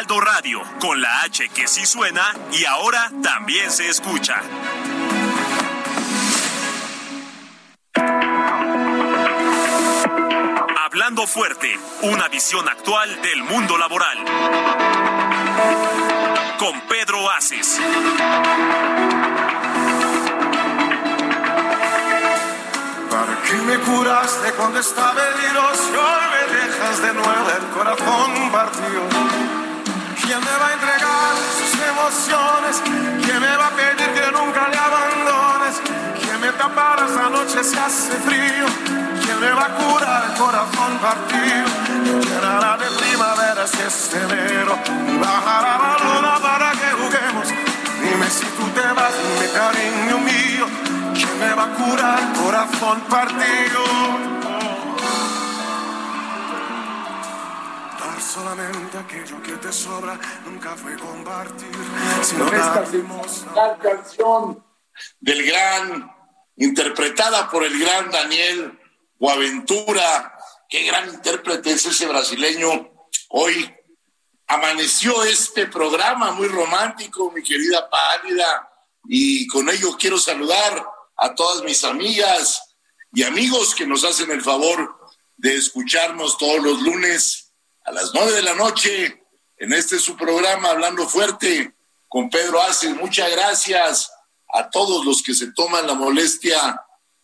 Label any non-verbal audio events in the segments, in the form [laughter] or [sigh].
Heraldo Radio, con la H que sí suena y ahora también se escucha. Hablando fuerte, una visión actual del mundo laboral. Con Pedro Aces. ¿Para qué me curaste cuando estaba herido? Si hoy me dejas de nuevo el corazón partido. ¿Quién me va a entregar sus emociones? ¿Quién me va a pedir que nunca le abandones? ¿Quién me tapará esa noche si hace frío? ¿Quién me va a curar el corazón partido? Llenará de primavera si es enero y bajará la luna para que juguemos. Dime si tú te vas, mi cariño mío. ¿Quién me va a curar el corazón partido? Dar solamente aquello que te sobra nunca fue compartir. Sino Con esta dar canción del gran, interpretada por el gran Daniel Boaventura, qué gran intérprete es ese brasileño. Hoy amaneció este programa muy romántico, mi querida Pálida, y con ello quiero saludar a todas mis amigas y amigos que nos hacen el favor de escucharnos todos los lunes a las nueve de la noche en este su programa Hablando Fuerte con Pedro Aces. Muchas gracias a todos los que se toman la molestia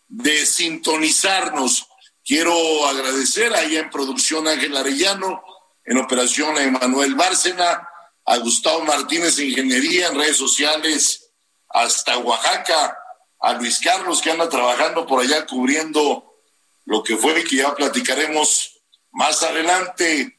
de sintonizarnos. Quiero agradecer ahí en producción Ángel Arellano, en operación a Emanuel Bárcena, a Gustavo Martínez Ingeniería en redes sociales, hasta Oaxaca, a Luis Carlos que anda trabajando por allá cubriendo lo que fue y que ya platicaremos más adelante,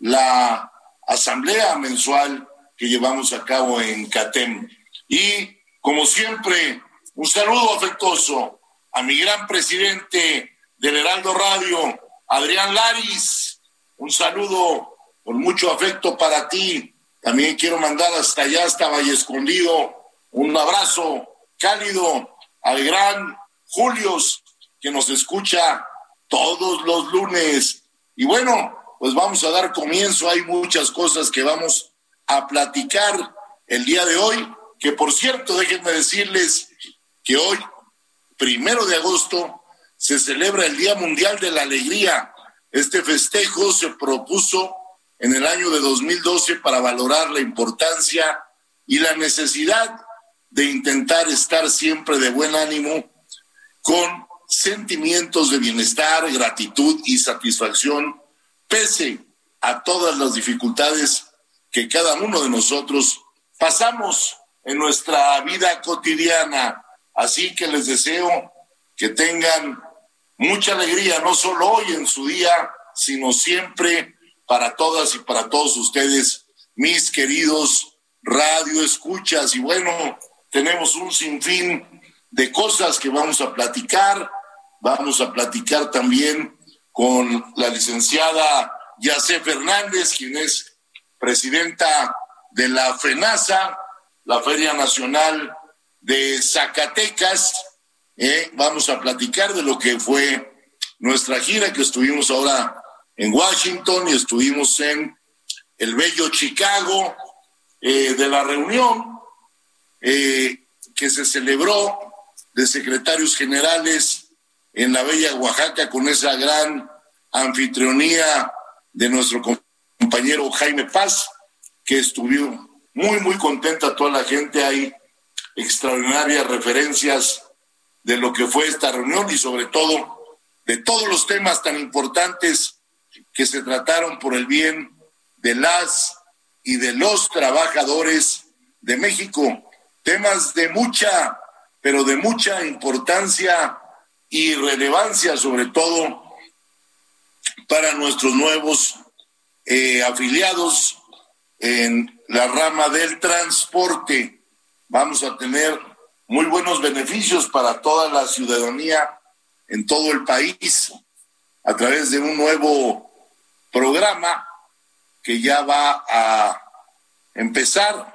la asamblea mensual que llevamos a cabo en CATEM. Y como siempre, un saludo afectuoso a mi gran presidente del Heraldo Radio, Adrián Laris. Un saludo con mucho afecto para ti. También quiero mandar hasta allá, hasta Valle Escondido, un abrazo cálido al gran Julius, que nos escucha todos los lunes. Y bueno, pues vamos a dar comienzo. Hay muchas cosas que vamos a platicar el día de hoy, que por cierto, déjenme decirles que hoy primero de agosto se celebra el Día Mundial de la Alegría. Este festejo se propuso en el año de 2012 para valorar la importancia y la necesidad de intentar estar siempre de buen ánimo con sentimientos de bienestar, gratitud y satisfacción, pese a todas las dificultades que cada uno de nosotros pasamos en nuestra vida cotidiana. Así que les deseo que tengan mucha alegría, no solo hoy en su día, sino siempre para todas y para todos ustedes, mis queridos radio escuchas. Y bueno, tenemos un sinfín de cosas que vamos a platicar. Vamos a platicar también con la licenciada Yacé Fernández, quien es presidenta de la FENASA, la Feria Nacional de Zacatecas. Eh, vamos a platicar de lo que fue nuestra gira que estuvimos ahora en Washington y estuvimos en el bello Chicago, eh, de la reunión eh, que se celebró de secretarios generales en la bella Oaxaca con esa gran anfitrionía de nuestro compañero Jaime Paz, que estuvo muy, muy contenta toda la gente ahí extraordinarias referencias de lo que fue esta reunión y sobre todo de todos los temas tan importantes que se trataron por el bien de las y de los trabajadores de México. Temas de mucha, pero de mucha importancia y relevancia, sobre todo para nuestros nuevos eh, afiliados en la rama del transporte. Vamos a tener muy buenos beneficios para toda la ciudadanía en todo el país a través de un nuevo programa que ya va a empezar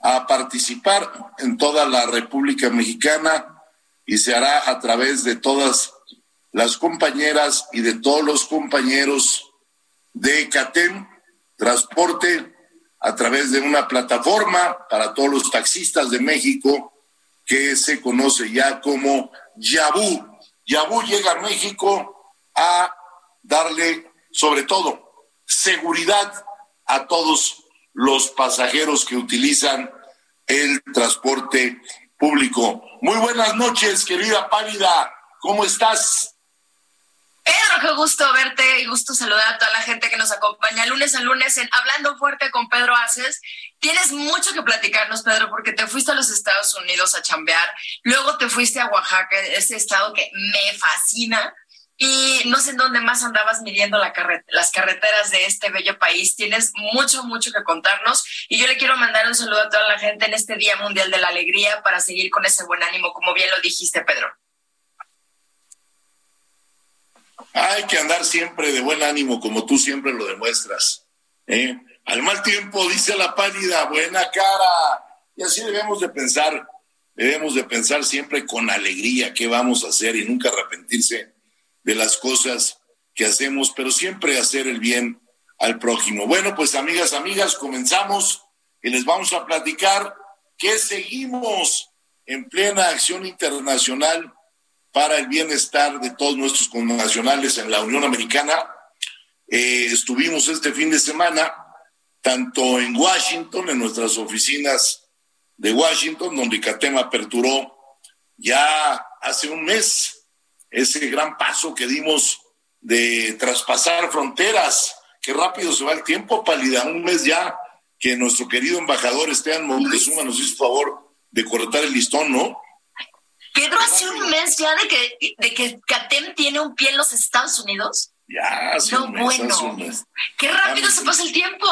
a participar en toda la República Mexicana y se hará a través de todas las compañeras y de todos los compañeros de CATEM Transporte a través de una plataforma para todos los taxistas de México que se conoce ya como Yabú. Yabú llega a México a darle sobre todo seguridad a todos los pasajeros que utilizan el transporte público. Muy buenas noches, querida Pálida. ¿Cómo estás? Pedro, qué gusto verte y gusto saludar a toda la gente que nos acompaña lunes a lunes en Hablando Fuerte con Pedro Aces. Tienes mucho que platicarnos, Pedro, porque te fuiste a los Estados Unidos a chambear, luego te fuiste a Oaxaca, ese estado que me fascina, y no sé en dónde más andabas midiendo la las carreteras de este bello país. Tienes mucho, mucho que contarnos y yo le quiero mandar un saludo a toda la gente en este Día Mundial de la Alegría para seguir con ese buen ánimo, como bien lo dijiste, Pedro. Hay que andar siempre de buen ánimo, como tú siempre lo demuestras. ¿eh? Al mal tiempo, dice la pálida, buena cara. Y así debemos de pensar, debemos de pensar siempre con alegría qué vamos a hacer y nunca arrepentirse de las cosas que hacemos, pero siempre hacer el bien al prójimo. Bueno, pues amigas, amigas, comenzamos y les vamos a platicar que seguimos en plena acción internacional para el bienestar de todos nuestros connacionales en la Unión Americana. Eh, estuvimos este fin de semana tanto en Washington, en nuestras oficinas de Washington, donde CATEM aperturó ya hace un mes ese gran paso que dimos de traspasar fronteras. Qué rápido se va el tiempo, Pálida. Un mes ya que nuestro querido embajador Esteban Montezuma nos hizo favor de cortar el listón, ¿no? Pedro, hace un mes ya de que, de que CATEM tiene un pie en los Estados Unidos. Ya, hace un mes, bueno. Qué rápido se pasa el tiempo.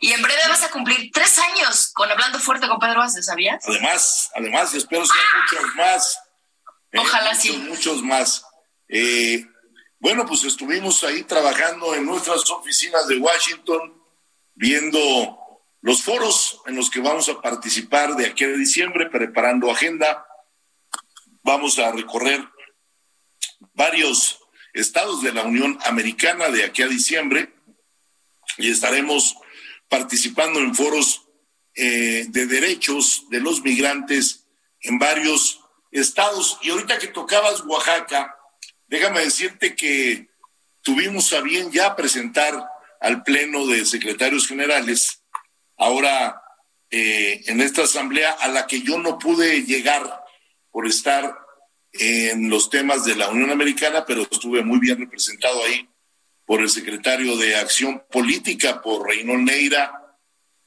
Y en breve vas a cumplir tres años con Hablando Fuerte con Pedro Ace, ¿sabías? Además, además, espero ser muchos más. ¿eh? Ojalá muchos, sí. Muchos más. Eh, bueno, pues estuvimos ahí trabajando en nuestras oficinas de Washington, viendo los foros en los que vamos a participar de aquí a diciembre, preparando agenda Vamos a recorrer varios estados de la Unión Americana de aquí a diciembre y estaremos participando en foros eh, de derechos de los migrantes en varios estados. Y ahorita que tocabas Oaxaca, déjame decirte que tuvimos a bien ya presentar al Pleno de Secretarios Generales, ahora eh, en esta asamblea a la que yo no pude llegar por estar en los temas de la Unión Americana, pero estuve muy bien representado ahí por el secretario de Acción Política, por Reynold Neira,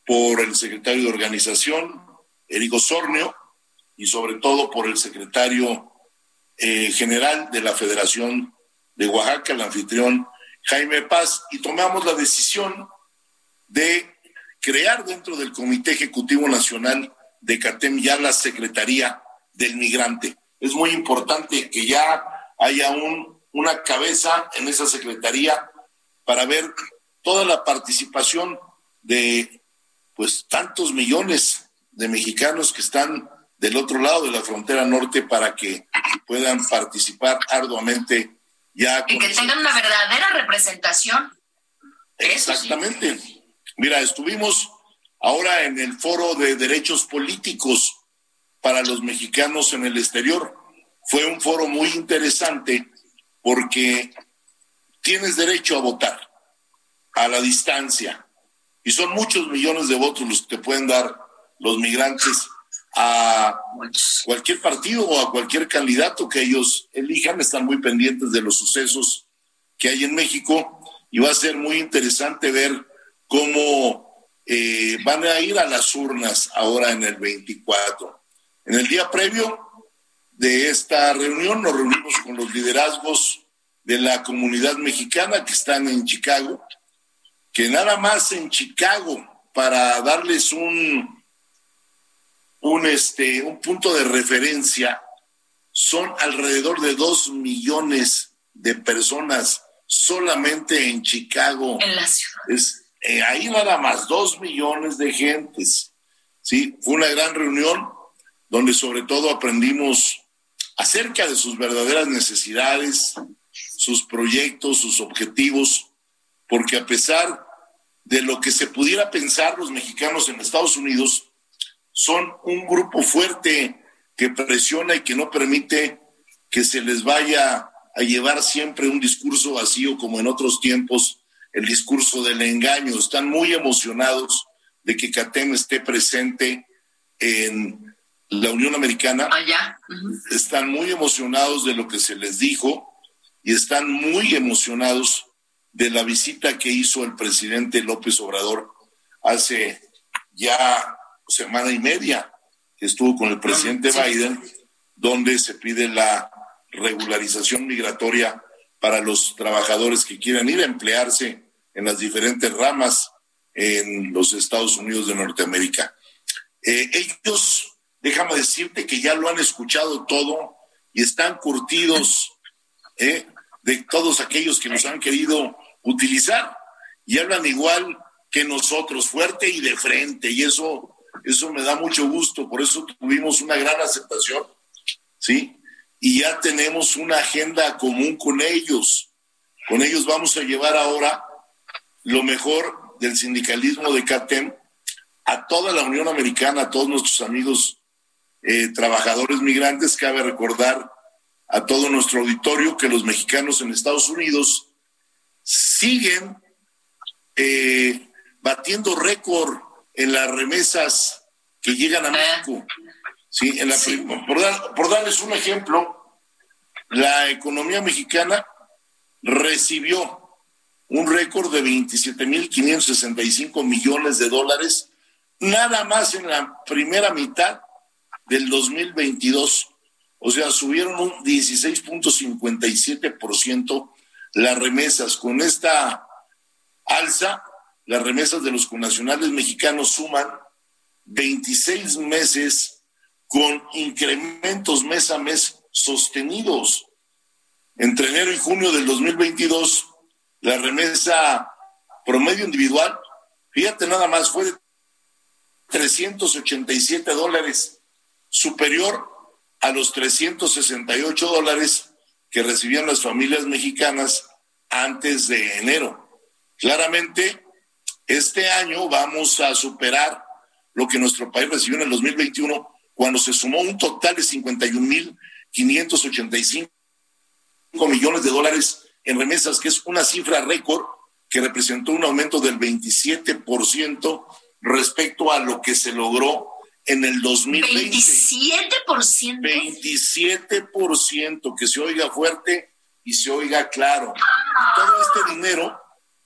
por el secretario de Organización, Erico Sornio, y sobre todo por el secretario eh, general de la Federación de Oaxaca, el anfitrión Jaime Paz, y tomamos la decisión de crear dentro del Comité Ejecutivo Nacional de CATEM ya la Secretaría del migrante. Es muy importante que ya haya un, una cabeza en esa secretaría para ver toda la participación de pues tantos millones de mexicanos que están del otro lado de la frontera norte para que puedan participar arduamente ya. Y que tengan una verdadera representación. Exactamente. Mira, estuvimos ahora en el foro de derechos políticos para los mexicanos en el exterior. Fue un foro muy interesante porque tienes derecho a votar a la distancia y son muchos millones de votos los que pueden dar los migrantes a cualquier partido o a cualquier candidato que ellos elijan. Están muy pendientes de los sucesos que hay en México y va a ser muy interesante ver cómo eh, van a ir a las urnas ahora en el 24. En el día previo de esta reunión nos reunimos con los liderazgos de la comunidad mexicana que están en Chicago, que nada más en Chicago, para darles un, un, este, un punto de referencia, son alrededor de dos millones de personas solamente en Chicago. En la ciudad. Es, eh, ahí nada más, dos millones de gentes. Sí, fue una gran reunión donde sobre todo aprendimos acerca de sus verdaderas necesidades, sus proyectos, sus objetivos, porque a pesar de lo que se pudiera pensar los mexicanos en Estados Unidos, son un grupo fuerte que presiona y que no permite que se les vaya a llevar siempre un discurso vacío como en otros tiempos, el discurso del engaño. Están muy emocionados de que CATEM esté presente en la Unión Americana. Allá. Están muy emocionados de lo que se les dijo y están muy emocionados de la visita que hizo el presidente López Obrador hace ya semana y media, que estuvo con el presidente Biden, donde se pide la regularización migratoria para los trabajadores que quieran ir a emplearse en las diferentes ramas en los Estados Unidos de Norteamérica. Eh, ellos, déjame decirte que ya lo han escuchado todo y están curtidos [laughs] ¿eh? de todos aquellos que nos han querido utilizar y hablan igual que nosotros, fuerte y de frente, y eso, eso me da mucho gusto, por eso tuvimos una gran aceptación, ¿sí? Y ya tenemos una agenda común con ellos. Con ellos vamos a llevar ahora lo mejor del sindicalismo de CATEM a toda la Unión Americana, a todos nuestros amigos eh, trabajadores migrantes. Cabe recordar a todo nuestro auditorio que los mexicanos en Estados Unidos siguen eh, batiendo récord en las remesas que llegan a México. Sí, en la, Por, por darles un ejemplo, la economía mexicana recibió un récord de 27.565 millones de dólares, nada más en la primera mitad del 2022. O sea, subieron un 16.57% las remesas. Con esta alza, las remesas de los connacionales mexicanos suman 26 meses con incrementos mes a mes sostenidos. Entre enero y junio del 2022, la remesa promedio individual, fíjate nada más, fue de 387 dólares, superior a los 368 dólares que recibían las familias mexicanas antes de enero. Claramente, este año vamos a superar lo que nuestro país recibió en el 2021 cuando se sumó un total de 51.585 millones de dólares en remesas, que es una cifra récord que representó un aumento del 27% respecto a lo que se logró en el 2020. 27%. 27%, que se oiga fuerte y se oiga claro. Todo este dinero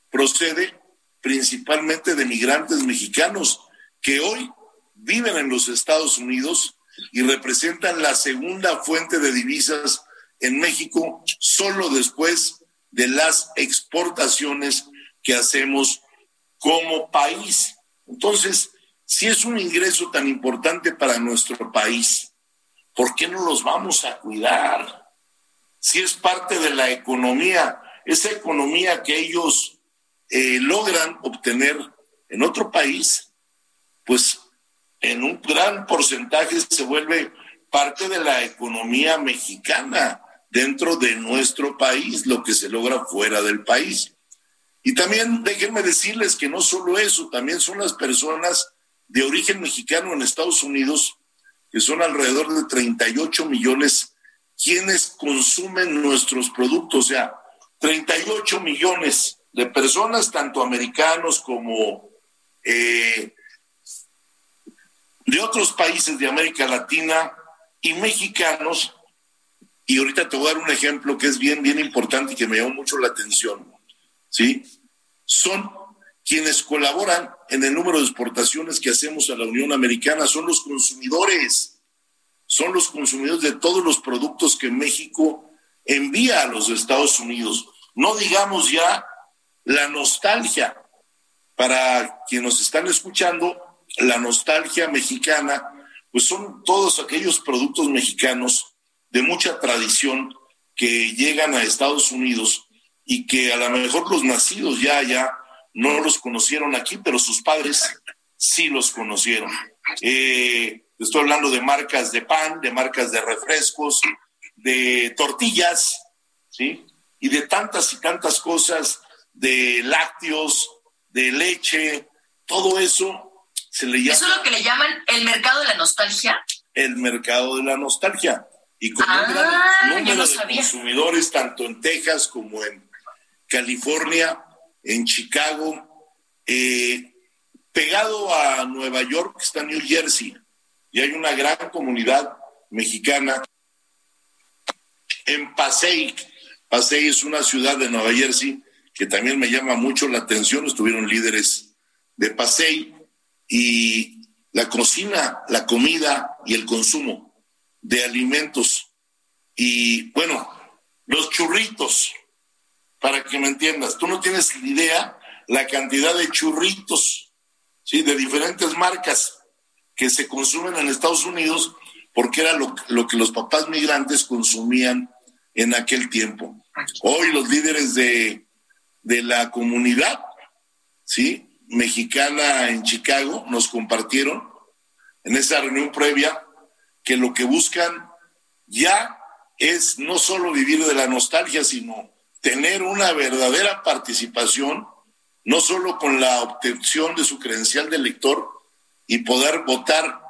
procede principalmente de migrantes mexicanos que hoy viven en los Estados Unidos y representan la segunda fuente de divisas en México solo después de las exportaciones que hacemos como país. Entonces, si es un ingreso tan importante para nuestro país, ¿por qué no los vamos a cuidar? Si es parte de la economía, esa economía que ellos eh, logran obtener en otro país, pues en un gran porcentaje se vuelve parte de la economía mexicana dentro de nuestro país, lo que se logra fuera del país. Y también déjenme decirles que no solo eso, también son las personas de origen mexicano en Estados Unidos, que son alrededor de 38 millones, quienes consumen nuestros productos, o sea, 38 millones de personas, tanto americanos como eh, de otros países de América Latina y mexicanos. Y ahorita te voy a dar un ejemplo que es bien, bien importante y que me llamó mucho la atención. ¿Sí? Son quienes colaboran en el número de exportaciones que hacemos a la Unión Americana son los consumidores, son los consumidores de todos los productos que México envía a los Estados Unidos. No digamos ya la nostalgia. Para quienes nos están escuchando, la nostalgia mexicana, pues son todos aquellos productos mexicanos de mucha tradición que llegan a Estados Unidos y que a lo mejor los nacidos ya allá no los conocieron aquí, pero sus padres sí los conocieron. Eh, estoy hablando de marcas de pan, de marcas de refrescos, de tortillas, ¿sí? Y de tantas y tantas cosas, de lácteos, de leche, todo eso se le llama. ¿Eso es lo que le llaman el mercado de la nostalgia? El mercado de la nostalgia. Y con un gran Ah, número no de sabía. consumidores, tanto en Texas como en California, en Chicago, eh, pegado a Nueva York está New Jersey, y hay una gran comunidad mexicana en Passaic. Passaic es una ciudad de Nueva Jersey que también me llama mucho la atención. Estuvieron líderes de Passaic y la cocina, la comida y el consumo de alimentos. Y bueno, los churritos, para que me entiendas, tú no tienes idea la cantidad de churritos, ¿sí? De diferentes marcas que se consumen en Estados Unidos porque era lo, lo que los papás migrantes consumían en aquel tiempo. Hoy los líderes de, de la comunidad, ¿sí? Mexicana en Chicago nos compartieron en esa reunión previa que lo que buscan ya es no solo vivir de la nostalgia, sino tener una verdadera participación, no solo con la obtención de su credencial de elector y poder votar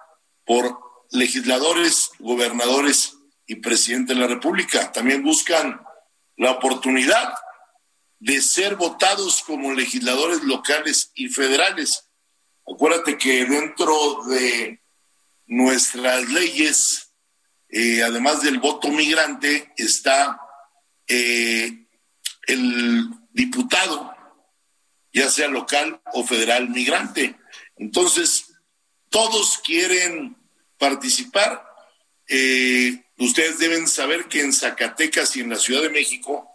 por legisladores, gobernadores y presidente de la República. También buscan la oportunidad de ser votados como legisladores locales y federales. Acuérdate que dentro de nuestras leyes, eh, además del voto migrante, está eh, el diputado, ya sea local o federal migrante. Entonces, todos quieren participar. Eh, ustedes deben saber que en Zacatecas y en la Ciudad de México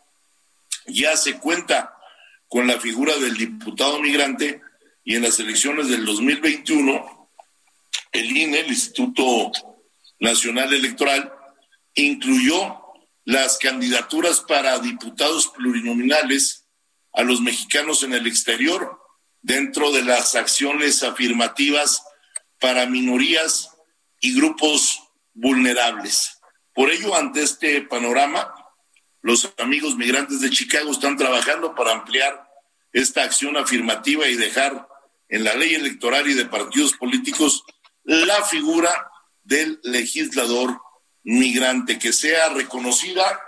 ya se cuenta con la figura del diputado migrante y en las elecciones del 2021 el INE, el Instituto Nacional Electoral, incluyó las candidaturas para diputados plurinominales a los mexicanos en el exterior dentro de las acciones afirmativas para minorías y grupos vulnerables. Por ello, ante este panorama, los amigos migrantes de Chicago están trabajando para ampliar esta acción afirmativa y dejar en la ley electoral y de partidos políticos la figura del legislador migrante, que sea reconocida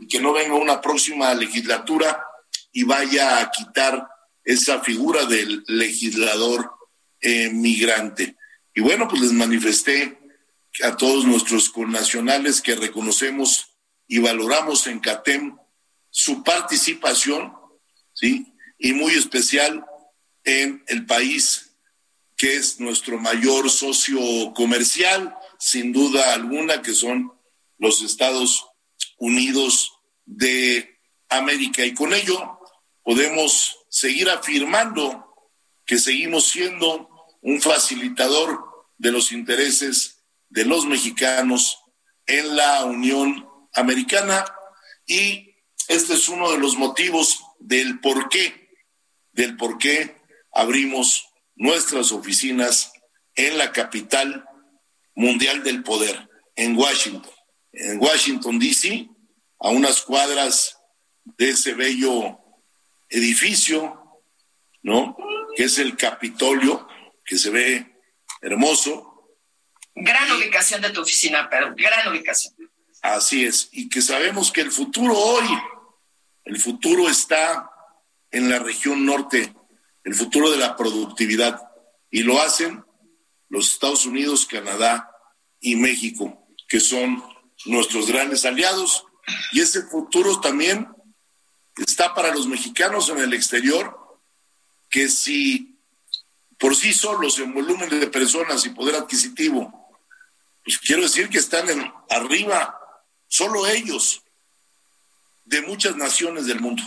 y que no venga una próxima legislatura y vaya a quitar esa figura del legislador eh, migrante. Y bueno, pues les manifesté a todos nuestros connacionales que reconocemos y valoramos en CATEM su participación, ¿sí? Y muy especial en el país que es nuestro mayor socio comercial, sin duda alguna, que son los Estados Unidos de América. Y con ello podemos seguir afirmando que seguimos siendo un facilitador de los intereses de los mexicanos en la Unión Americana y este es uno de los motivos del por qué, del por qué abrimos nuestras oficinas en la capital mundial del poder, en Washington, en Washington, D.C., a unas cuadras de ese bello edificio, ¿no? Que es el Capitolio, que se ve hermoso. Gran ubicación de tu oficina, Pedro, gran ubicación. Así es, y que sabemos que el futuro hoy, el futuro está en la región norte, el futuro de la productividad, y lo hacen los Estados Unidos, Canadá y México, que son nuestros grandes aliados, y ese futuro también está para los mexicanos en el exterior, que si por sí solos en volumen de personas y poder adquisitivo, pues quiero decir que están en, arriba, solo ellos, de muchas naciones del mundo.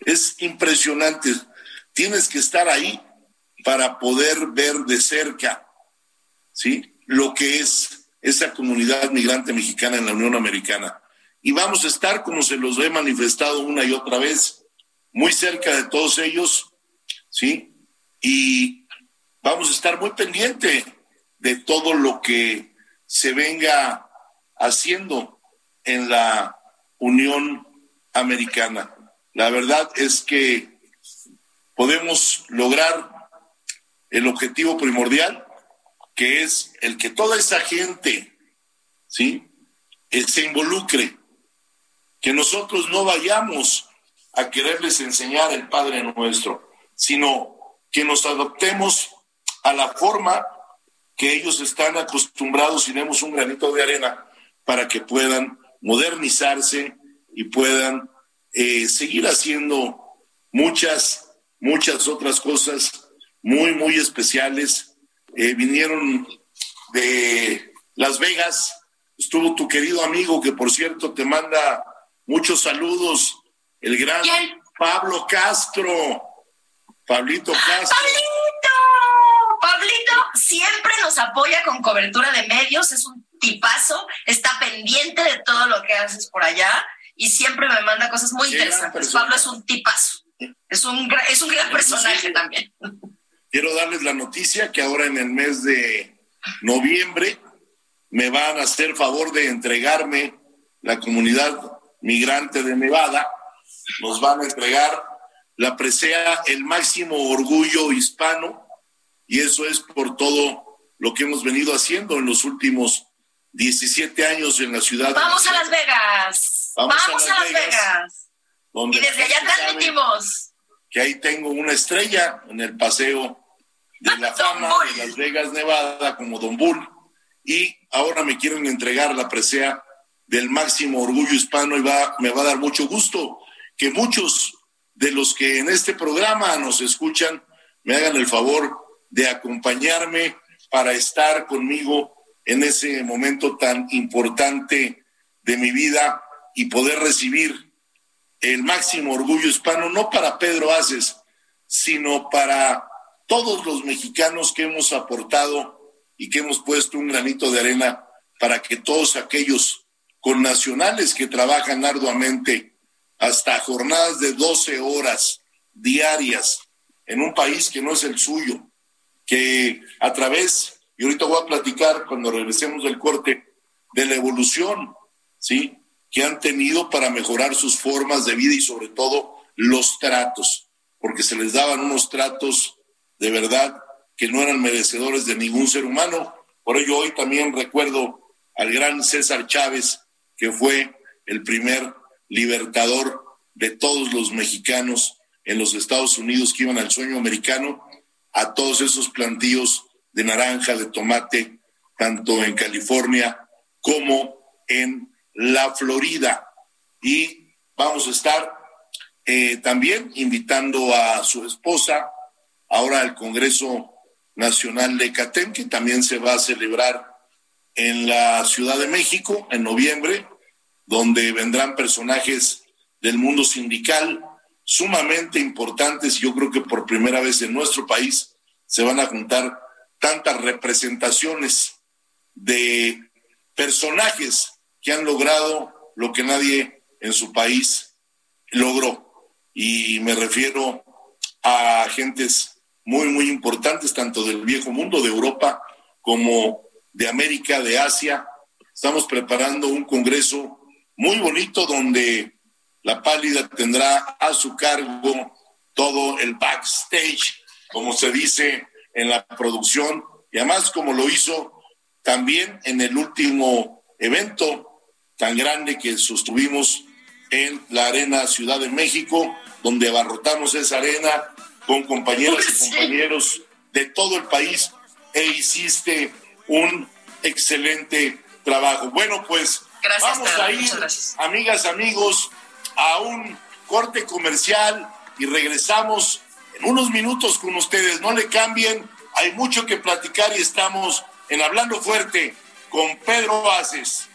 Es impresionante. Tienes que estar ahí para poder ver de cerca, ¿sí? Lo que es esa comunidad migrante mexicana en la Unión Americana. Y vamos a estar, como se los he manifestado una y otra vez, muy cerca de todos ellos, ¿sí? Y vamos a estar muy pendiente de todo lo que se venga haciendo en la Unión Americana. La verdad es que podemos lograr el objetivo primordial, que es el que toda esa gente, ¿sí? Eh, se involucre, que nosotros no vayamos a quererles enseñar el Padre nuestro, sino que nos adoptemos a la forma que ellos están acostumbrados y demos un granito de arena para que puedan modernizarse y puedan eh, seguir haciendo muchas, muchas otras cosas muy, muy especiales. Eh, vinieron de Las Vegas, estuvo tu querido amigo que por cierto te manda muchos saludos, el gran Pablo Castro. Pablito Castro. ¡Pablito! Pablito siempre nos apoya con cobertura de medios, es un tipazo, está pendiente de todo lo que haces por allá y siempre me manda cosas muy interesantes. Pablo es un tipazo, es un, es un gran personaje también. Quiero darles la noticia que ahora en el mes de noviembre me van a hacer favor de entregarme la comunidad migrante de Nevada, nos van a entregar la presea el máximo orgullo hispano y eso es por todo lo que hemos venido haciendo en los últimos 17 años en la ciudad. Vamos a Las Vegas. Vamos, a Las, Vegas. y desde allá transmitimos. Que ahí tengo una estrella en el paseo de la [laughs] fama de Las Vegas, Nevada, como Don Bull. Y ahora me quieren entregar la presea del máximo orgullo hispano y va, me va a dar mucho gusto que muchos de los que en este programa nos escuchan me hagan el favor de acompañarme para estar conmigo en ese momento tan importante de mi vida y poder recibir el máximo orgullo hispano, no para Pedro Aces, sino para todos los mexicanos que hemos aportado y que hemos puesto un granito de arena para que todos aquellos connacionales que trabajan arduamente hasta jornadas de 12 horas diarias en un país que no es el suyo, que a través, y ahorita voy a platicar cuando regresemos del corte, de la evolución, ¿sí? Que han tenido para mejorar sus formas de vida y sobre todo los tratos, porque se les daban unos tratos de verdad que no eran merecedores de ningún ser humano. Por ello hoy también recuerdo al gran César Chávez, que fue el primer libertador de todos los mexicanos en los Estados Unidos que iban al sueño americano, a todos esos plantíos de naranja, de tomate, tanto en California como en la Florida. Y vamos a estar eh, también invitando a su esposa ahora al Congreso Nacional de CATEM, que también se va a celebrar en la Ciudad de México en noviembre, donde vendrán personajes del mundo sindical sumamente importantes. Yo creo que por primera vez en nuestro país se van a juntar tantas representaciones de personajes que han logrado lo que nadie en su país logró. Y me refiero a agentes muy, muy importantes, tanto del viejo mundo, de Europa, como de América, de Asia. Estamos preparando un congreso muy bonito donde la pálida tendrá a su cargo todo el backstage, como se dice en la producción, y además como lo hizo también en el último evento tan grande que sostuvimos en la Arena Ciudad de México, donde abarrotamos esa arena con compañeras y compañeros de todo el país e hiciste un excelente trabajo. Bueno, pues vamos a ir, amigas, amigos, a un corte comercial y regresamos en unos minutos con ustedes. No le cambien, hay mucho que platicar y estamos en Hablando Fuerte con Pedro Aces.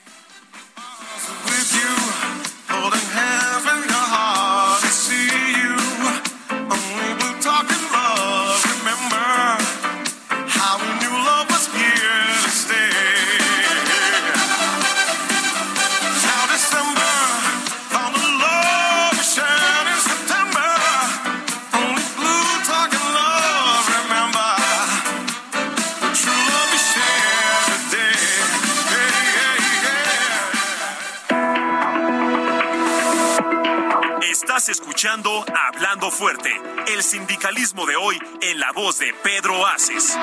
Hablando Fuerte, el sindicalismo de hoy en la voz de Pedro Aces.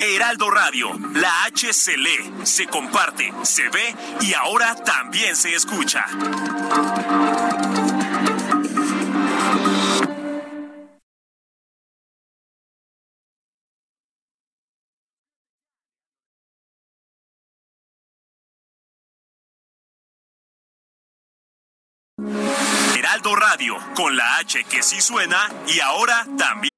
Heraldo Radio, la H se lee, se comparte, se ve y ahora también se escucha. Radio, con la H que sí suena y ahora también.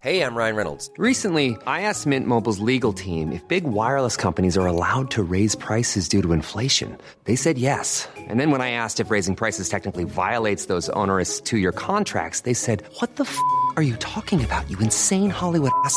Hey, I'm Ryan Reynolds. Recently, I asked Mint Mobile's legal team if big wireless companies are allowed to raise prices due to inflation. They said yes. And then when I asked if raising prices technically violates those onerous two year contracts, they said, What the f are you talking about, you insane Hollywood ass?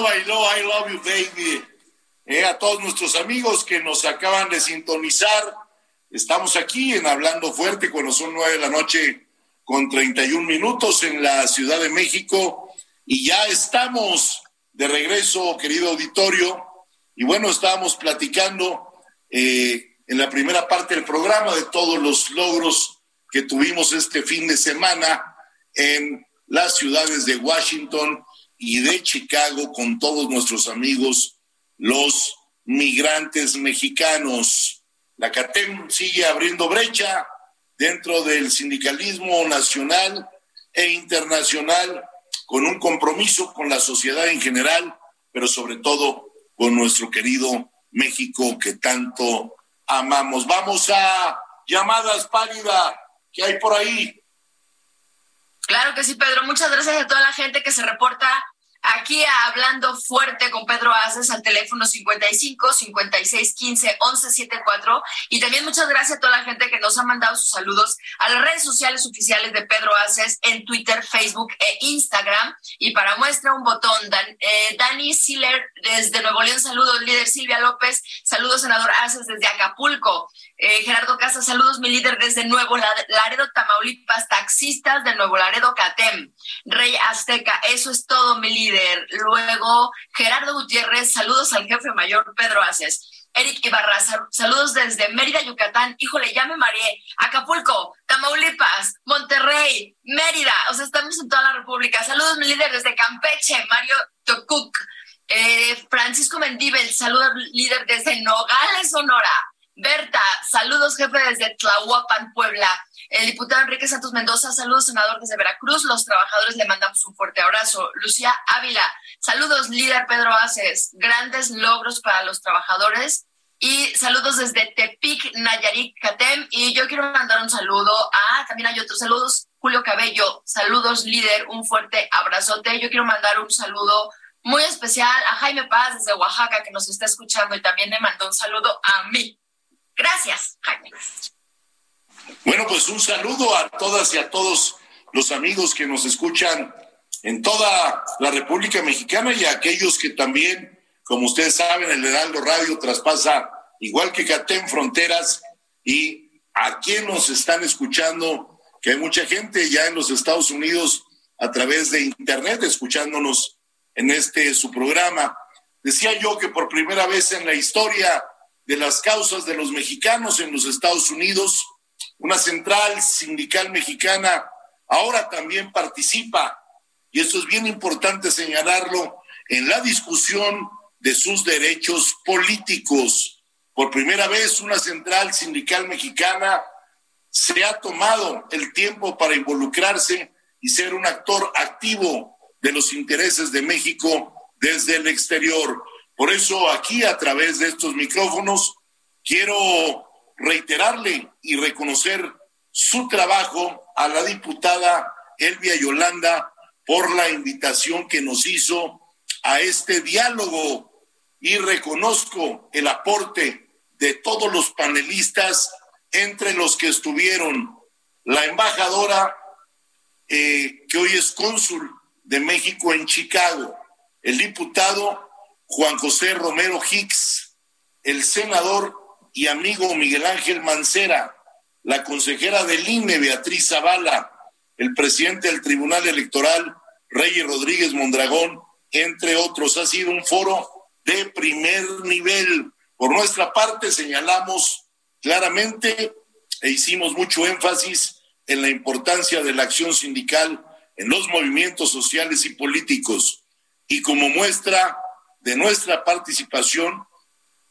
¿Quién no bailó I Love You Baby? Eh, a todos nuestros amigos que nos acaban de sintonizar, estamos aquí en Hablando Fuerte cuando son nueve de la noche con 31 minutos en la Ciudad de México y ya estamos de regreso, querido auditorio. Y bueno, estábamos platicando eh, en la primera parte del programa de todos los logros que tuvimos este fin de semana en las ciudades de Washington y de Chicago con todos nuestros amigos, los migrantes mexicanos. La CATEM sigue abriendo brecha dentro del sindicalismo nacional e internacional con un compromiso con la sociedad en general, pero sobre todo con nuestro querido México que tanto amamos. Vamos a llamadas pálida que hay por ahí. Claro que sí, Pedro. Muchas gracias a toda la gente que se reporta aquí hablando fuerte con Pedro Aces al teléfono 55 56 15 11 74 y también muchas gracias a toda la gente que nos ha mandado sus saludos a las redes sociales oficiales de Pedro Aces en Twitter, Facebook e Instagram. Y para muestra un botón Dan, eh, Dani Siller desde Nuevo León, saludos líder Silvia López, saludos senador Aces desde Acapulco, eh, Gerardo Casas, saludos mi líder desde Nuevo Laredo, Tamaulipas, taxistas de Nuevo Laredo, Catem, Rey Azteca, eso es todo mi líder. Luego, Gerardo Gutiérrez, saludos al jefe mayor Pedro Aces. Eric Ibarra, saludos desde Mérida, Yucatán. Híjole, ya me mareé. Acapulco, Tamaulipas, Monterrey, Mérida. O sea, estamos en toda la República. Saludos, mi líder desde Campeche, Mario Tocuc. Eh, Francisco Mendíbel, saludos, líder desde Nogales, Sonora. Berta, saludos, jefe desde Tlahuapan, Puebla. El diputado Enrique Santos Mendoza, saludos, senador desde Veracruz. Los trabajadores le mandamos un fuerte abrazo. Lucía Ávila, saludos, líder Pedro Aces. Grandes logros para los trabajadores. Y saludos desde Tepic, Nayarit, Catem. Y yo quiero mandar un saludo a, también hay otros saludos, Julio Cabello. Saludos, líder, un fuerte abrazote. Yo quiero mandar un saludo muy especial a Jaime Paz desde Oaxaca, que nos está escuchando y también me mandó un saludo a mí. Gracias, Jaime. Bueno, pues un saludo a todas y a todos los amigos que nos escuchan en toda la República Mexicana y a aquellos que también, como ustedes saben, el Heraldo Radio traspasa, igual que Catén, fronteras y a quien nos están escuchando, que hay mucha gente ya en los Estados Unidos a través de Internet escuchándonos en este su programa. Decía yo que por primera vez en la historia de las causas de los mexicanos en los Estados Unidos, una central sindical mexicana ahora también participa, y esto es bien importante señalarlo, en la discusión de sus derechos políticos. Por primera vez, una central sindical mexicana se ha tomado el tiempo para involucrarse y ser un actor activo de los intereses de México desde el exterior. Por eso aquí a través de estos micrófonos quiero reiterarle y reconocer su trabajo a la diputada Elvia Yolanda por la invitación que nos hizo a este diálogo. Y reconozco el aporte de todos los panelistas, entre los que estuvieron la embajadora eh, que hoy es cónsul de México en Chicago, el diputado Juan José Romero Hicks, el senador y amigo Miguel Ángel Mancera, la consejera del INE Beatriz Zavala, el presidente del Tribunal Electoral Reyes Rodríguez Mondragón, entre otros. Ha sido un foro de primer nivel. Por nuestra parte señalamos claramente e hicimos mucho énfasis en la importancia de la acción sindical en los movimientos sociales y políticos. Y como muestra de nuestra participación,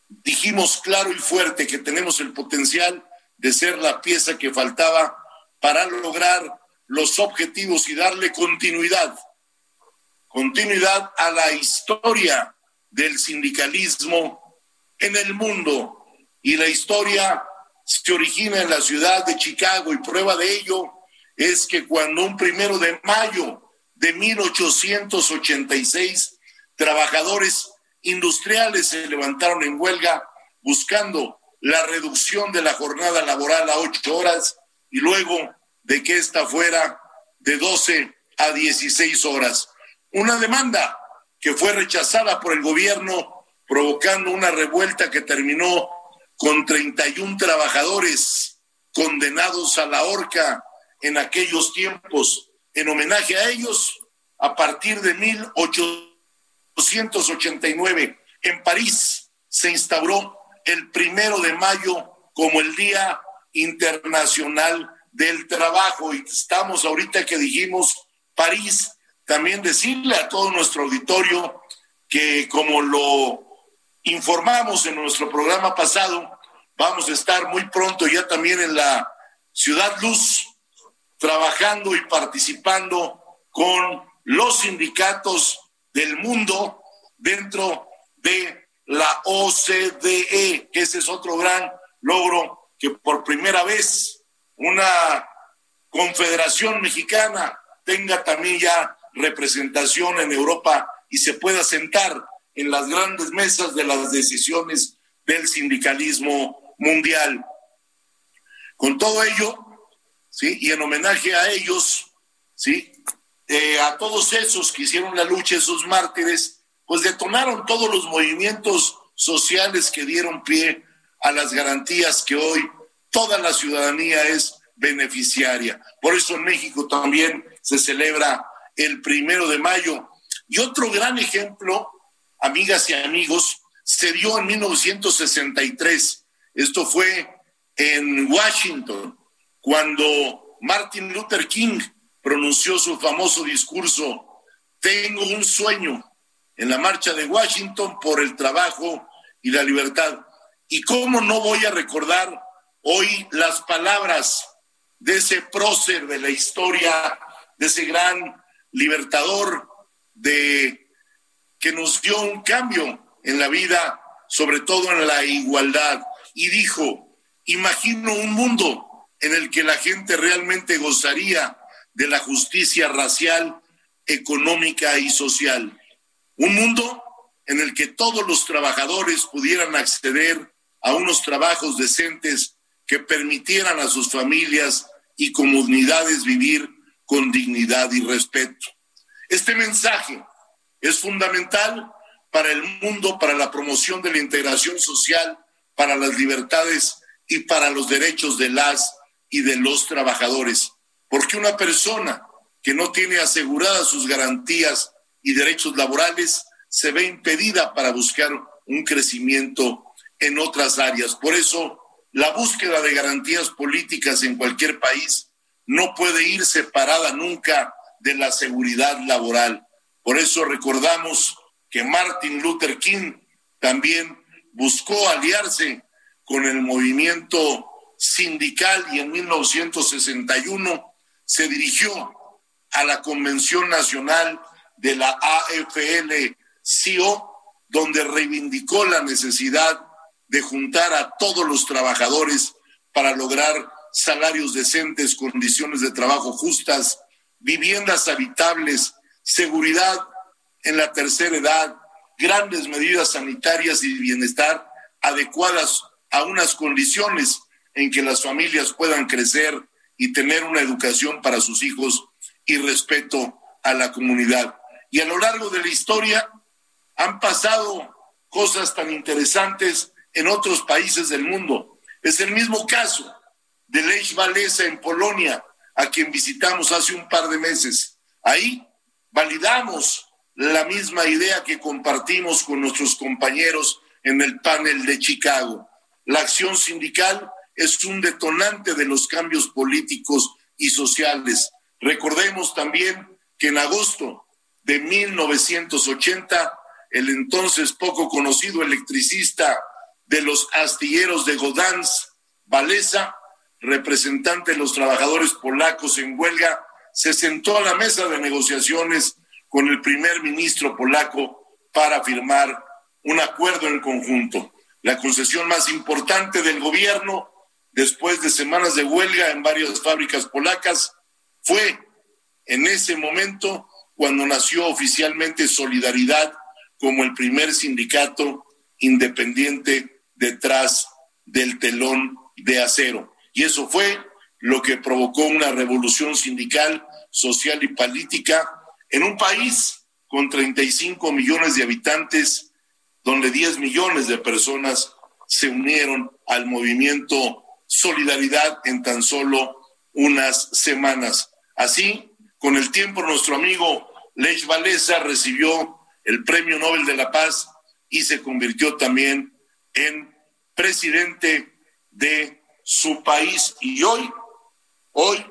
dijimos claro y fuerte que tenemos el potencial de ser la pieza que faltaba para lograr los objetivos y darle continuidad, continuidad a la historia del sindicalismo en el mundo. Y la historia se origina en la ciudad de Chicago y prueba de ello es que cuando un primero de mayo de 1886 trabajadores industriales se levantaron en huelga buscando la reducción de la jornada laboral a ocho horas y luego de que ésta fuera de 12 a 16 horas. Una demanda que fue rechazada por el gobierno, provocando una revuelta que terminó con 31 trabajadores condenados a la horca en aquellos tiempos. En homenaje a ellos, a partir de 1889, en París se instauró el primero de mayo como el Día Internacional del Trabajo. Y estamos ahorita que dijimos París, también decirle a todo nuestro auditorio que como lo informamos en nuestro programa pasado, vamos a estar muy pronto ya también en la Ciudad Luz, trabajando y participando con los sindicatos del mundo dentro de la OCDE, que ese es otro gran logro que por primera vez una confederación mexicana tenga también ya representación en Europa y se pueda sentar en las grandes mesas de las decisiones del sindicalismo mundial. Con todo ello, ¿sí? Y en homenaje a ellos, ¿sí? Eh, a todos esos que hicieron la lucha, esos mártires, pues detonaron todos los movimientos sociales que dieron pie a las garantías que hoy toda la ciudadanía es beneficiaria. Por eso en México también se celebra el primero de mayo. Y otro gran ejemplo, amigas y amigos, se dio en 1963. Esto fue en Washington, cuando Martin Luther King pronunció su famoso discurso, Tengo un sueño, en la marcha de Washington por el trabajo y la libertad. ¿Y cómo no voy a recordar hoy las palabras de ese prócer de la historia, de ese gran libertador de que nos dio un cambio en la vida, sobre todo en la igualdad, y dijo, imagino un mundo en el que la gente realmente gozaría de la justicia racial, económica y social. Un mundo en el que todos los trabajadores pudieran acceder a unos trabajos decentes que permitieran a sus familias y comunidades vivir con dignidad y respeto. Este mensaje es fundamental para el mundo, para la promoción de la integración social, para las libertades y para los derechos de las y de los trabajadores. Porque una persona que no tiene aseguradas sus garantías y derechos laborales, se ve impedida para buscar un crecimiento en otras áreas. Por eso la búsqueda de garantías políticas en cualquier país no puede ir separada nunca de la seguridad laboral. Por eso recordamos que Martin Luther King también buscó aliarse con el movimiento sindical y en 1961 se dirigió a la Convención Nacional de la AFL-CIO, donde reivindicó la necesidad de juntar a todos los trabajadores para lograr salarios decentes, condiciones de trabajo justas, viviendas habitables, seguridad en la tercera edad, grandes medidas sanitarias y bienestar adecuadas a unas condiciones en que las familias puedan crecer y tener una educación para sus hijos y respeto a la comunidad. Y a lo largo de la historia han pasado cosas tan interesantes en otros países del mundo. Es el mismo caso de Lech Walesa en Polonia, a quien visitamos hace un par de meses. Ahí validamos la misma idea que compartimos con nuestros compañeros en el panel de Chicago. La acción sindical es un detonante de los cambios políticos y sociales. Recordemos también que en agosto de 1980, el entonces poco conocido electricista de los astilleros de Godans, Valesa, representante de los trabajadores polacos en huelga, se sentó a la mesa de negociaciones con el primer ministro polaco para firmar un acuerdo en conjunto. La concesión más importante del gobierno, después de semanas de huelga en varias fábricas polacas, fue en ese momento cuando nació oficialmente Solidaridad como el primer sindicato independiente detrás del telón de acero. Y eso fue lo que provocó una revolución sindical, social y política en un país con 35 millones de habitantes, donde 10 millones de personas se unieron al movimiento Solidaridad en tan solo unas semanas. Así, con el tiempo, nuestro amigo Lech Walesa recibió el Premio Nobel de la Paz y se convirtió también en presidente de su país. Y hoy, hoy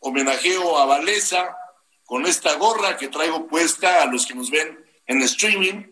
homenajeo a Valesa con esta gorra que traigo puesta a los que nos ven en streaming,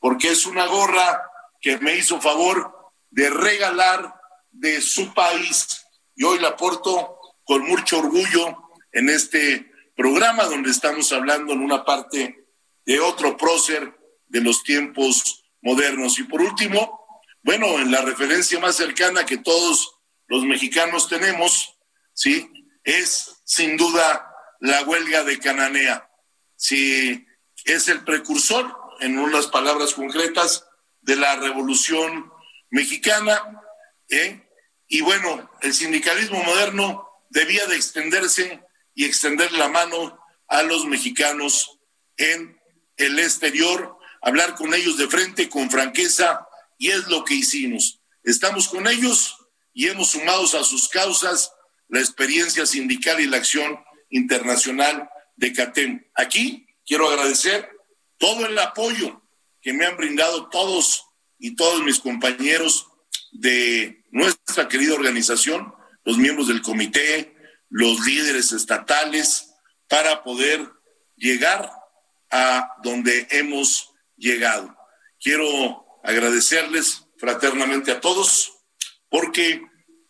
porque es una gorra que me hizo favor de regalar de su país y hoy la porto con mucho orgullo en este programa donde estamos hablando en una parte de otro prócer de los tiempos modernos. Y por último, bueno, en la referencia más cercana que todos los mexicanos tenemos, ¿sí? Es sin duda la huelga de Cananea. Si es el precursor, en unas palabras concretas, de la revolución mexicana, ¿eh? Y bueno, el sindicalismo moderno debía de extenderse y extender la mano a los mexicanos en el exterior, hablar con ellos de frente, con franqueza, y es lo que hicimos. Estamos con ellos y hemos sumado a sus causas la experiencia sindical y la acción internacional de CATEM. Aquí quiero agradecer todo el apoyo que me han brindado todos y todos mis compañeros de nuestra querida organización, los miembros del comité, los líderes estatales, para poder llegar a donde hemos llegado. Quiero agradecerles fraternamente a todos porque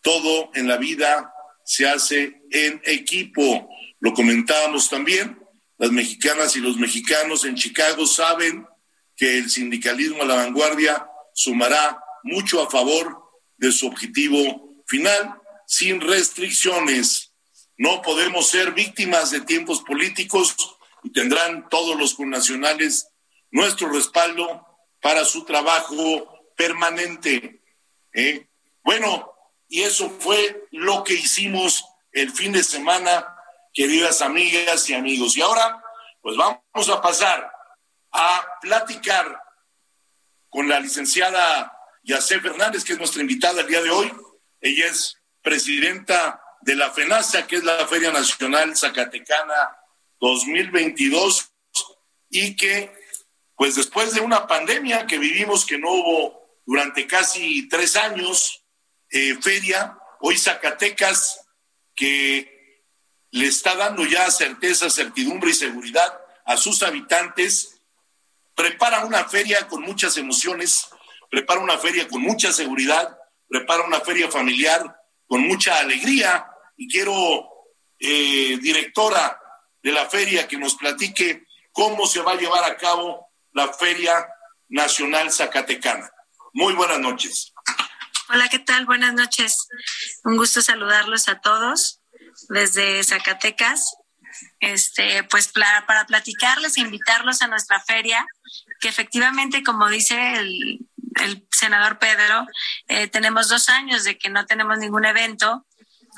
todo en la vida se hace en equipo. Lo comentábamos también, las mexicanas y los mexicanos en Chicago saben que el sindicalismo a la vanguardia sumará mucho a favor de su objetivo final, sin restricciones. No podemos ser víctimas de tiempos políticos y tendrán todos los connacionales nuestro respaldo para su trabajo permanente. ¿eh? Bueno, y eso fue lo que hicimos el fin de semana, queridas amigas y amigos. Y ahora, pues vamos a pasar a platicar con la licenciada Yacé Fernández, que es nuestra invitada el día de hoy. Ella es presidenta de la FENASA, que es la Feria Nacional Zacatecana 2022, y que, pues después de una pandemia que vivimos, que no hubo durante casi tres años, eh, feria, hoy Zacatecas, que le está dando ya certeza, certidumbre y seguridad a sus habitantes, prepara una feria con muchas emociones, prepara una feria con mucha seguridad, prepara una feria familiar con mucha alegría y quiero, eh, directora de la feria, que nos platique cómo se va a llevar a cabo la Feria Nacional Zacatecana. Muy buenas noches. Hola, ¿qué tal? Buenas noches. Un gusto saludarlos a todos desde Zacatecas. Este, pues para, para platicarles e invitarlos a nuestra feria, que efectivamente, como dice el, el senador Pedro, eh, tenemos dos años de que no tenemos ningún evento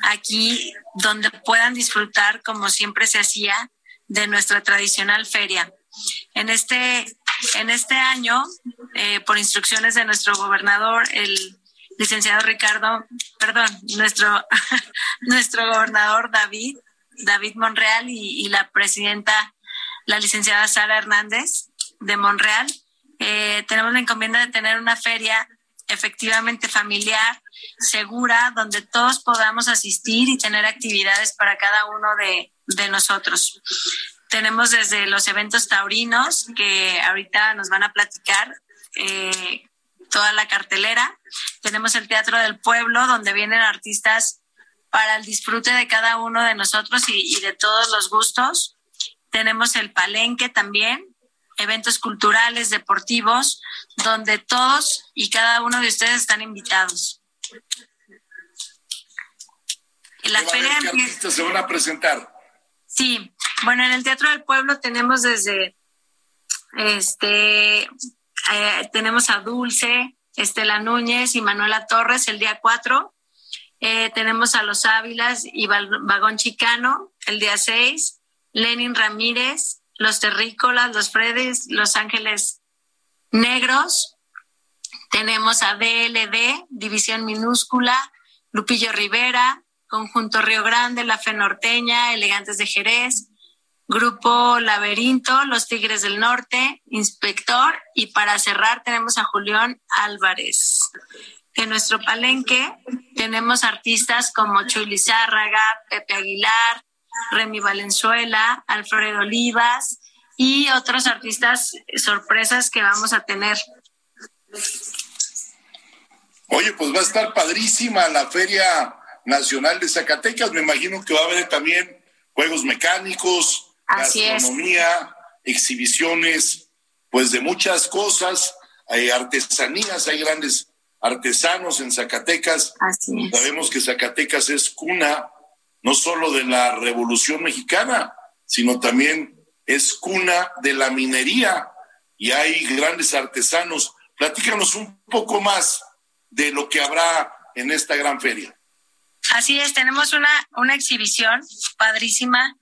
aquí donde puedan disfrutar, como siempre se hacía, de nuestra tradicional feria. En este, en este año, eh, por instrucciones de nuestro gobernador, el licenciado Ricardo, perdón, nuestro, [laughs] nuestro gobernador David, David Monreal y, y la presidenta, la licenciada Sara Hernández de Monreal, eh, tenemos la encomienda de tener una feria efectivamente familiar, segura, donde todos podamos asistir y tener actividades para cada uno de, de nosotros. Tenemos desde los eventos taurinos, que ahorita nos van a platicar eh, toda la cartelera. Tenemos el Teatro del Pueblo, donde vienen artistas para el disfrute de cada uno de nosotros y, y de todos los gustos. Tenemos el Palenque también, eventos culturales, deportivos, donde todos y cada uno de ustedes están invitados. La feria ¿Qué se van a presentar? Sí, bueno, en el Teatro del Pueblo tenemos desde, este, eh, tenemos a Dulce, Estela Núñez y Manuela Torres el día 4. Eh, tenemos a Los Ávilas y Vagón Chicano el día 6. Lenin Ramírez, los terrícolas, los Fredes, los ángeles negros. Tenemos a DLD, División Minúscula, Lupillo Rivera, Conjunto Río Grande, La Fe Norteña, Elegantes de Jerez, Grupo Laberinto, Los Tigres del Norte, Inspector y para cerrar tenemos a Julián Álvarez. En nuestro palenque tenemos artistas como Chuy Lizárraga, Pepe Aguilar, Remy Valenzuela, Alfredo Olivas y otros artistas sorpresas que vamos a tener. Oye, pues va a estar padrísima la Feria Nacional de Zacatecas. Me imagino que va a haber también juegos mecánicos, gastronomía, exhibiciones, pues de muchas cosas. Hay artesanías, hay grandes artesanos en Zacatecas. Sabemos que Zacatecas es cuna no solo de la Revolución Mexicana, sino también es cuna de la minería y hay grandes artesanos. Platícanos un poco más de lo que habrá en esta gran feria. Así es, tenemos una, una exhibición padrísima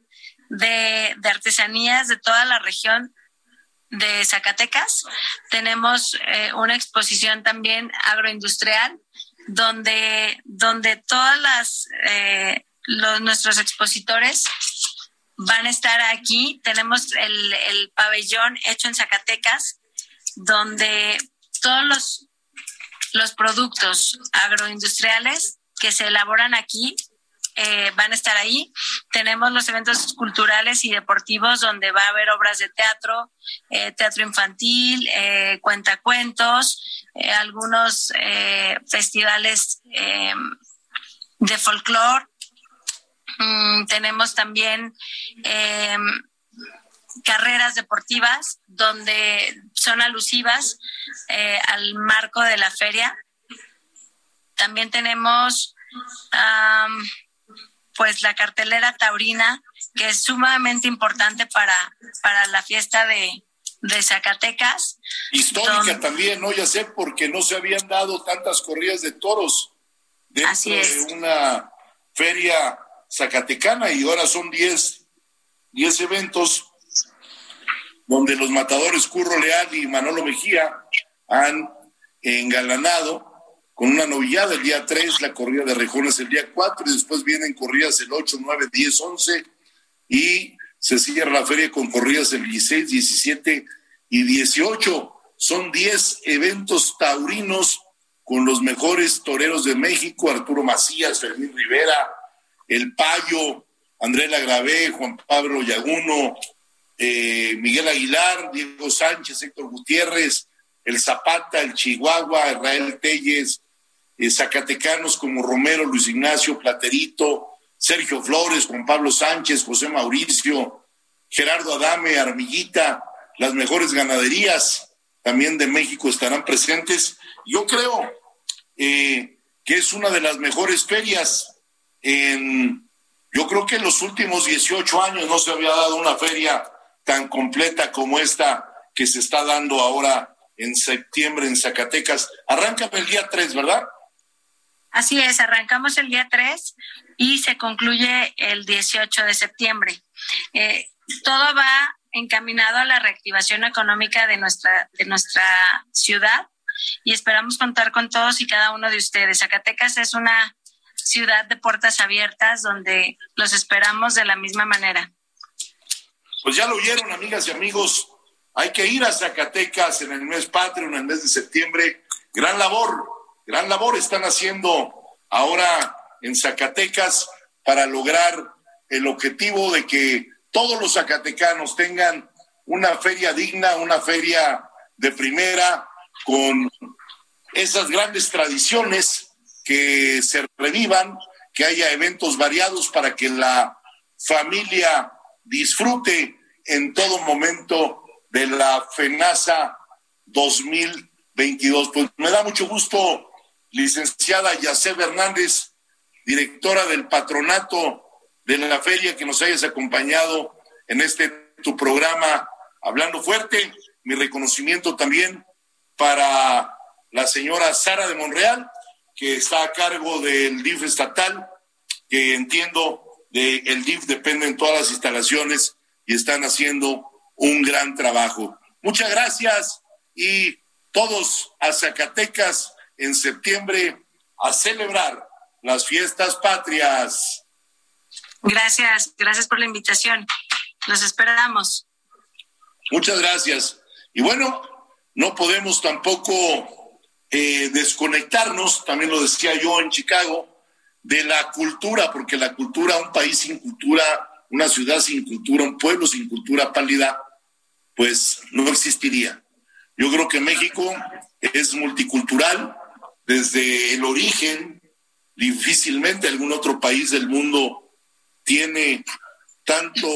de, de artesanías de toda la región de Zacatecas. Tenemos eh, una exposición también agroindustrial donde, donde todas las eh, los, nuestros expositores van a estar aquí. Tenemos el, el pabellón hecho en Zacatecas, donde todos los, los productos agroindustriales que se elaboran aquí eh, van a estar ahí. Tenemos los eventos culturales y deportivos donde va a haber obras de teatro, eh, teatro infantil, eh, cuentacuentos, eh, algunos festivales de folclore Mm, tenemos también eh, carreras deportivas donde son alusivas eh, al marco de la feria. También tenemos pues la cartelera taurina, que es sumamente importante para, para la fiesta de, de Zacatecas. Histórica también, ¿no? Ya sé, porque no se habían dado tantas corridas de toros dentro de una feria Zacatecana y ahora son 10 diez, eventos donde los matadores Curro Leal y Manolo Mejía han engalanado con una novillada el día 3, la corrida de rejones el día 4 y después vienen corridas el 8, 9, 10, 11 y se cierra la feria con corridas el 16, 17 y 18. Son 10 eventos taurinos con los mejores toreros de México, Arturo Macías, Fermín Rivera, El Payo, Andrés Lagravé, Juan Pablo Yaguno, eh, Miguel Aguilar, Diego Sánchez, Héctor Gutiérrez, El Zapata, El Chihuahua, Israel Telles, eh, Zacatecanos como Romero, Luis Ignacio, Platerito, Sergio Flores, Juan Pablo Sánchez, José Mauricio, Gerardo Adame, Armillita, las mejores ganaderías también de México estarán presentes. Yo creo eh, que es una de las mejores ferias en, yo creo que en los últimos 18 años no se había dado una feria tan completa como esta que se está dando ahora en septiembre en Zacatecas. Arranca el día 3, ¿verdad? Así es, arrancamos el día 3 y se concluye el 18 de septiembre. Eh, todo va encaminado a la reactivación económica de nuestra, de nuestra ciudad y esperamos contar con todos y cada uno de ustedes. Zacatecas es una ciudad de puertas abiertas donde los esperamos de la misma manera. Pues ya lo oyeron, amigas y amigos. Hay que ir a Zacatecas en el mes patrio, en el mes de septiembre. Gran labor, gran labor están haciendo ahora en Zacatecas para lograr el objetivo de que todos los zacatecanos tengan una feria digna, una feria de primera, con esas grandes tradiciones que se revivan, que haya eventos variados para que la familia disfrute en todo momento de la FENASA 2022. Pues me da mucho gusto, licenciada Yaceb Hernández, directora del patronato de la feria, que nos hayas acompañado en este tu programa Hablando Fuerte. Mi reconocimiento también para la señora Sara de Monreal, que está a cargo del DIF estatal, que entiendo del el DIF dependen todas las instalaciones y están haciendo un gran trabajo. Muchas gracias y todos a Zacatecas en septiembre a celebrar las fiestas patrias. Gracias, gracias por la invitación. Los esperamos. Muchas gracias. Y bueno, no podemos tampoco eh, desconectarnos, también lo decía yo en Chicago, de la cultura, porque la cultura, un país sin cultura, una ciudad sin cultura, un pueblo sin cultura pálida, pues no existiría. Yo creo que México es multicultural desde el origen, difícilmente algún otro país del mundo tiene tanto,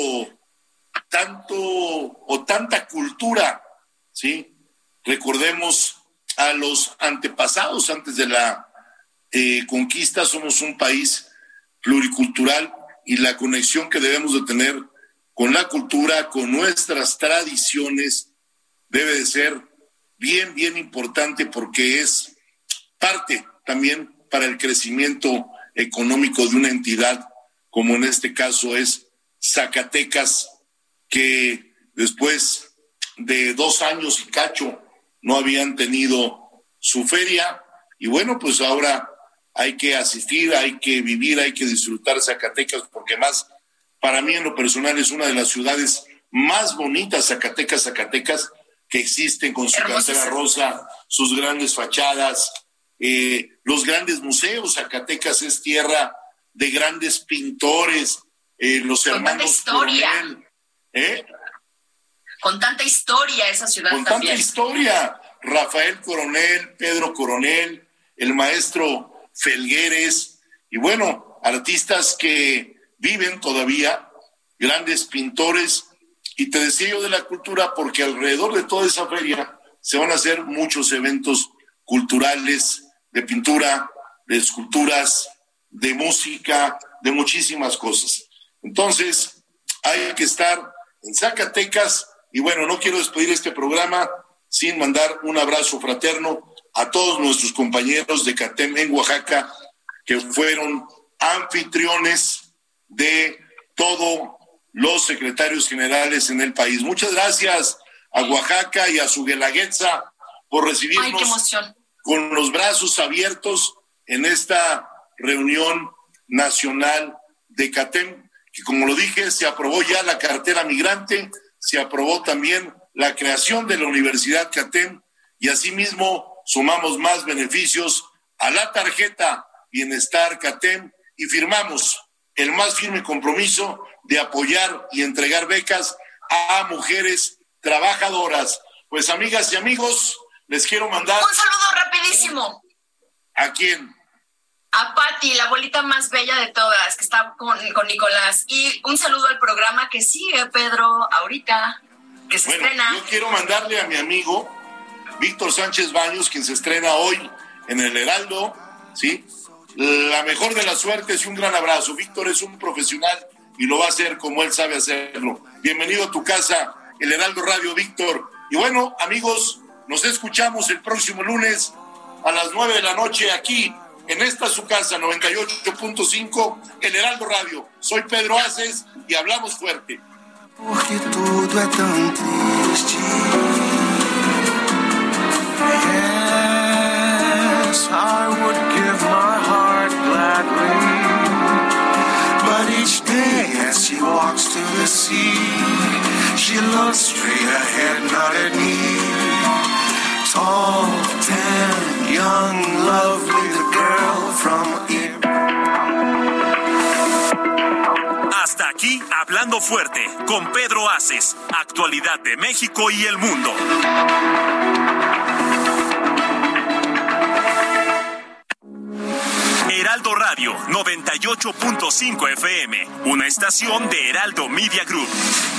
tanto o tanta cultura, ¿sí? Recordemos a los antepasados antes de la eh, conquista, somos un país pluricultural y la conexión que debemos de tener con la cultura, con nuestras tradiciones, debe de ser bien, bien importante porque es parte también para el crecimiento económico de una entidad como en este caso es Zacatecas, que después de dos años y cacho no habían tenido su feria. Y bueno, pues ahora hay que asistir, hay que vivir, hay que disfrutar Zacatecas, porque más, para mí en lo personal es una de las ciudades más bonitas, Zacatecas, Zacatecas, que existen con su cantera rosa, sus grandes fachadas, eh, los grandes museos. Zacatecas es tierra de grandes pintores, eh, los Con hermanos. Coronel, ¿eh? Con tanta historia esa ciudad Con también. tanta historia. Rafael Coronel, Pedro Coronel, el maestro Felgueres, y bueno, artistas que viven todavía, grandes pintores, y te decía yo de la cultura porque alrededor de toda esa feria se van a hacer muchos eventos culturales, de pintura, de esculturas, de música, de muchísimas cosas. Entonces, hay que estar en Zacatecas y bueno, no quiero despedir este programa sin mandar un abrazo fraterno a todos nuestros compañeros de CATEM en Oaxaca que fueron anfitriones de todos los secretarios generales en el país. Muchas gracias a Oaxaca y a su Guelaguetza por recibirnos con los brazos abiertos en esta reunión nacional de CATEM, que como lo dije, se aprobó ya la cartera migrante, se aprobó también la creación de la Universidad CATEM y asimismo sumamos más beneficios a la tarjeta Bienestar CATEM y firmamos el más firme compromiso de apoyar y entregar becas a mujeres trabajadoras. Pues amigas y amigos, les quiero mandar... Un saludo rapidísimo. ¿A quién? A Patti, la abuelita más bella de todas, que está con, con Nicolás. Y un saludo al programa que sigue, Pedro, ahorita, que se estrena. Yo quiero mandarle a mi amigo Víctor Sánchez Baños, quien se estrena hoy en el Heraldo, ¿sí? La mejor de las suertes y un gran abrazo. Víctor es un profesional y lo va a hacer como él sabe hacerlo. Bienvenido a tu casa, el Heraldo Radio, Víctor. Y bueno, amigos, nos escuchamos el próximo lunes a las nueve de la noche aquí en esta su casa 98.5, el Heraldo Radio. Soy Pedro Aces y hablamos fuerte. Porque tudo é tão triste. Yes, I would give my heart gladly. But each day as she walks to the sea, she looks straight ahead, not at me. Tall, tan, young, lovely, the Hasta aquí, hablando fuerte, con Pedro Aces, actualidad de México y el mundo. Heraldo Radio 98.5 FM, una estación de Heraldo Media Group.